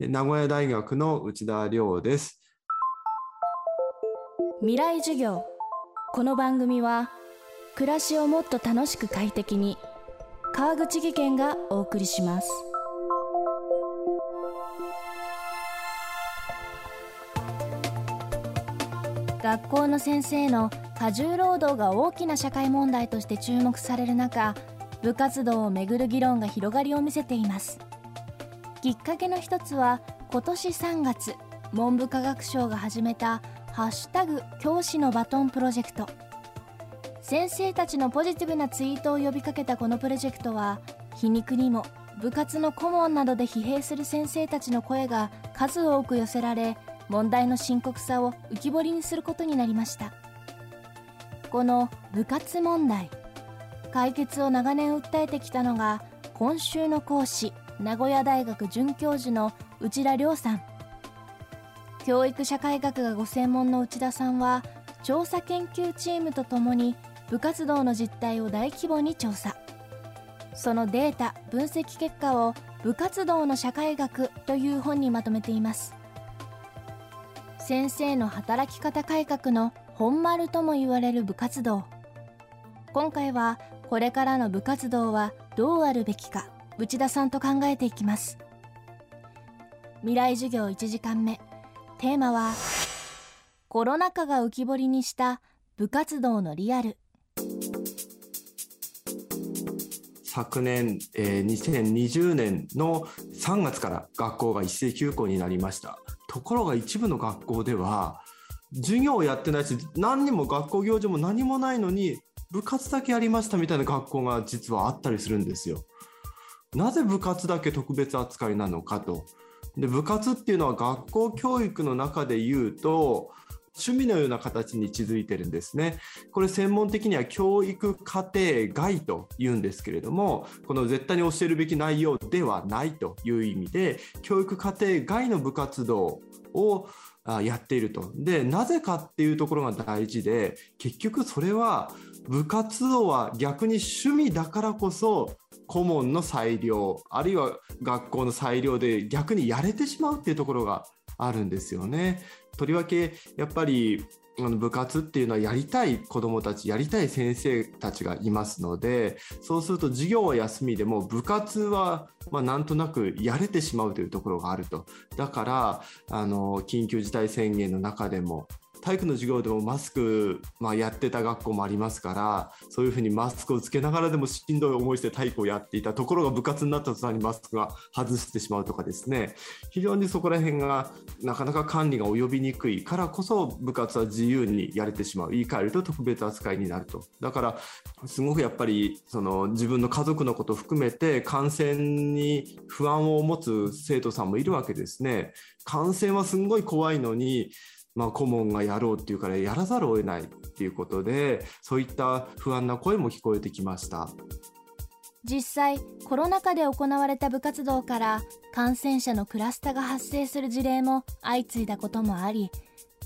名古屋大学の内田亮です。未来授業。この番組は暮らしをもっと楽しく快適に川口義賢がお送りします。学校の先生の過重労働が大きな社会問題として注目される中部活動をめぐる議論が広がりを見せています。きっかけの一つは今年3月文部科学省が始めたハッシュタグ教師のバトンプロジェクト。先生たちのポジティブなツイートを呼びかけたこのプロジェクトは皮肉にも部活の顧問などで疲弊する先生たちの声が数多く寄せられ問題の深刻さを浮き彫りにすることになりました。この部活問題解決を長年訴えてきたのが今週の講師名古屋大学准教授の内田亮さん。教育社会学がご専門の内田さんは調査研究チームとともに部活動の実態を大規模に調査。そのデータ分析結果を部活動の社会学という本にまとめています。先生の働き方改革の本丸とも言われる部活動。今回はこれからの部活動はどうあるべきか。内田さんと考えていきます。未来授業1時間目。テーマはコロナ禍が浮き彫りにした部活動のリアル。昨年、えー、2020年の3月から学校が一斉休校になりました。ところが一部の学校では授業をやってないし何にも学校行事も何もないのに部活だけやりましたみたいな学校が実はあったりするんですよ。なぜ部活だけ特別扱いなのかと。で部活っていうのは学校教育の中で言うと趣味のような形に位置づいてるんですね。これ専門的には教育課程外と言うんですけれども、この絶対に教えるべき内容ではないという意味で、教育課程外の部活動をやっていると。で、なぜかっていうところが大事で、結局それは部活動は逆に趣味だからこそ顧問の裁量あるいは学校の裁量で逆にやれてしまうっていうところがあるんですよね。とりわけやっぱりあの部活っていうのはやりたい子どもたちやりたい先生たちがいますのでそうすると授業は休みでも部活はまあなんとなくやれてしまうというところがあるとだからあの緊急事態宣言の中でも体育の授業でもマスク、まあ、やってた学校もありますからそういうふうにマスクをつけながらでもしんどい思いして体育をやっていたところが部活になった途端にマスクが外してしまうとかですね。非常にそこら辺がなかなか管理が及びにくいからこそ部活は自由にやれてしまう。言い換えると特別扱いになると。だからすごくやっぱりその自分の家族のことを含めて感染に不安を持つ生徒さんもいるわけですね。感染はすごい怖いのにまあ、顧問がやろうっていうからやらざるを得ないっていうことでそういった不安な声も聞こえてきました。実際コロナ禍で行われた部活動から感染者のクラスターが発生する事例も相次いだこともあり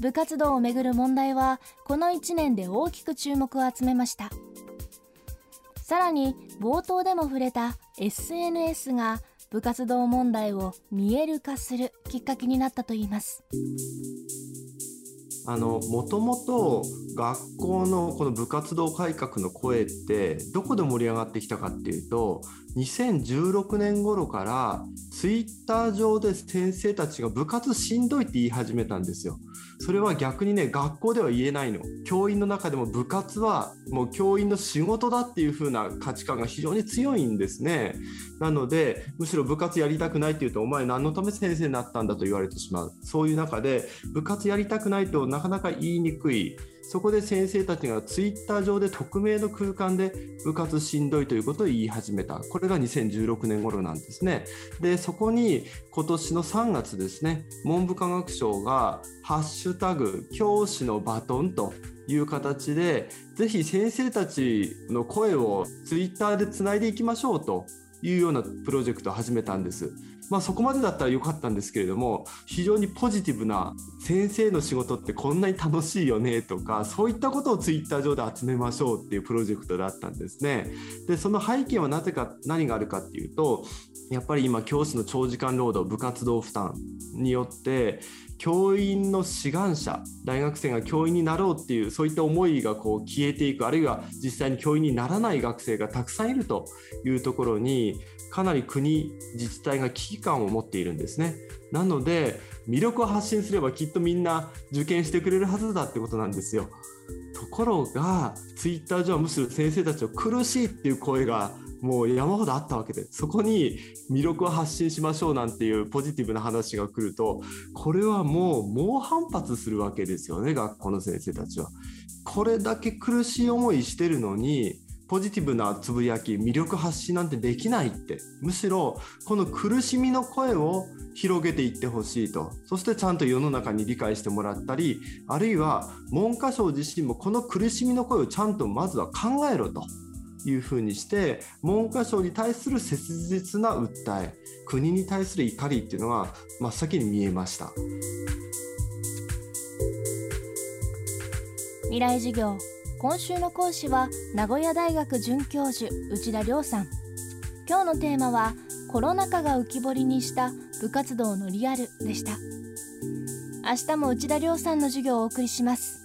部活動をめぐる問題はこの1年で大きく注目を集めました。さらに冒頭でも触れた SNS が部活動問題を見える化するきっかけになったといいます。あのもともと学校のこの部活動改革の声ってどこで盛り上がってきたかっていうと2016年頃からツイッター上で先生たちが部活しんどいって言い始めたんですよ。それは逆にね学校では言えないの。教員の中でも部活はもう教員の仕事だっていう風な価値観が非常に強いんですね。なのでむしろ部活やりたくないって言うとお前何のため先生になったんだと言われてしまう。そういう中で部活やりたくないとなかなか言いにくいそこで先生たちがツイッター上で匿名の空間で部活しんどいということを言い始めた。これが2016年頃なんですね。で、そこに今年の3月ですね、文部科学省がハッシュタグ教師のバトンという形で、ぜひ先生たちの声をツイッターでつないでいきましょうというようなプロジェクトを始めたんです。まあ、そこまでだったら良かったんですけれども非常にポジティブな先生の仕事ってこんなに楽しいよねとかそういったことをツイッター上で集めましょうっていうプロジェクトだったんですね。でその背景はなぜか何があるかっていうとやっぱり今教師の長時間労働部活動負担によって教員の志願者大学生が教員になろうっていうそういった思いがこう消えていくあるいは実際に教員にならない学生がたくさんいるというところにかなり国自治体が危機感を持っているんですね。なので魅力を発信すればきっとみんな受験してくれるはずだってことなんですよ。ところがツイッター上はむしろ先生たちを苦しいっていう声がもう山ほどあったわけでそこに魅力を発信しましょうなんていうポジティブな話が来るとこれはもう猛反発するわけですよね学校の先生たちは。これだけ苦しい思いしてるのにポジティブなつぶやき魅力発信なんてできないって。むしろこの苦しみの声を広げていってほしいと。そしてちゃんと世の中に理解してもらったりあるいは文科省自身もこの苦しみの声をちゃんとまずは考えろと。いうふうにして文科省に対する切実な訴え国に対する怒りっていうのが真っ先に見えました。未来授業。今週の講師は名古屋大学准教授内田亮さん。今日のテーマはコロナ禍が浮き彫りにした部活動のリアルでした。明日も内田亮さんの授業をお送りします。